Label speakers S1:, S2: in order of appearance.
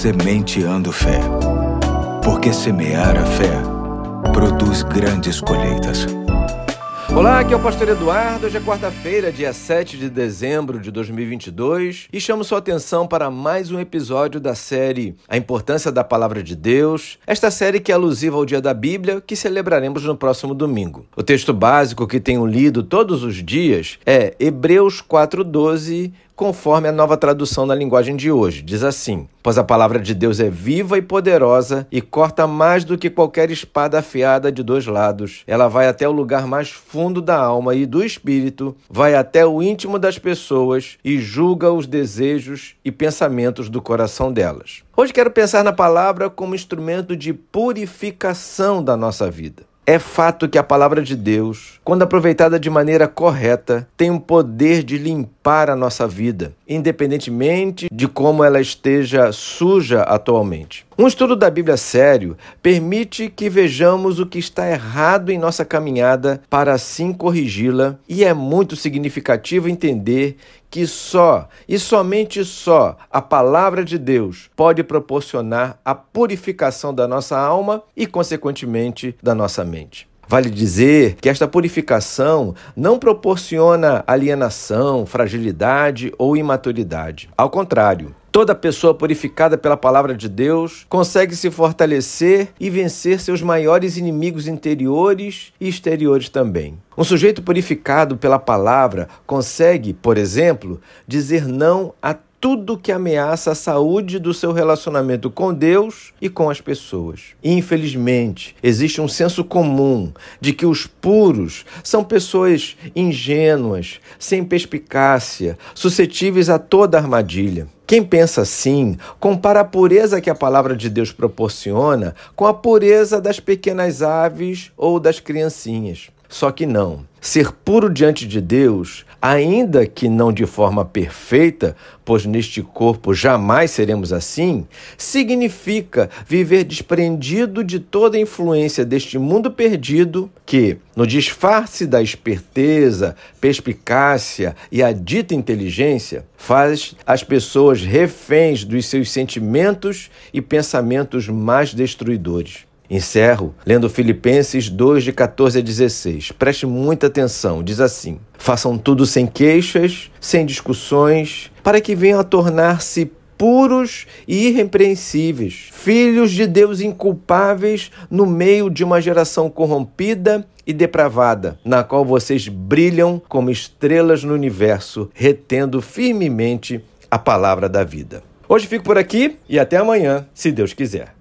S1: Sementeando Fé. Porque semear a fé produz grandes colheitas.
S2: Olá, aqui é o Pastor Eduardo. Hoje é quarta-feira, dia 7 de dezembro de 2022 e chamo sua atenção para mais um episódio da série A Importância da Palavra de Deus. Esta série que é alusiva ao Dia da Bíblia, que celebraremos no próximo domingo. O texto básico que tenho lido todos os dias é Hebreus 4:12 conforme a nova tradução na linguagem de hoje. Diz assim: Pois a palavra de Deus é viva e poderosa e corta mais do que qualquer espada afiada de dois lados. Ela vai até o lugar mais fundo da alma e do espírito, vai até o íntimo das pessoas e julga os desejos e pensamentos do coração delas. Hoje quero pensar na palavra como instrumento de purificação da nossa vida. É fato que a palavra de Deus, quando aproveitada de maneira correta, tem o poder de limpar a nossa vida, independentemente de como ela esteja suja atualmente. Um estudo da Bíblia sério permite que vejamos o que está errado em nossa caminhada para assim corrigi-la, e é muito significativo entender que só e somente só a palavra de Deus pode proporcionar a purificação da nossa alma e, consequentemente, da nossa mente. Vale dizer que esta purificação não proporciona alienação, fragilidade ou imaturidade. Ao contrário, Toda pessoa purificada pela palavra de Deus consegue se fortalecer e vencer seus maiores inimigos interiores e exteriores também. Um sujeito purificado pela palavra consegue, por exemplo, dizer não a tudo que ameaça a saúde do seu relacionamento com Deus e com as pessoas. Infelizmente, existe um senso comum de que os puros são pessoas ingênuas, sem perspicácia, suscetíveis a toda armadilha. Quem pensa assim compara a pureza que a palavra de Deus proporciona com a pureza das pequenas aves ou das criancinhas. Só que não. Ser puro diante de Deus, ainda que não de forma perfeita, pois neste corpo jamais seremos assim, significa viver desprendido de toda influência deste mundo perdido que, no disfarce da esperteza, perspicácia e a dita inteligência, faz as pessoas reféns dos seus sentimentos e pensamentos mais destruidores. Encerro lendo Filipenses 2, de 14 a 16. Preste muita atenção, diz assim: Façam tudo sem queixas, sem discussões, para que venham a tornar-se puros e irrepreensíveis, filhos de Deus inculpáveis no meio de uma geração corrompida e depravada, na qual vocês brilham como estrelas no universo, retendo firmemente a palavra da vida. Hoje fico por aqui e até amanhã, se Deus quiser.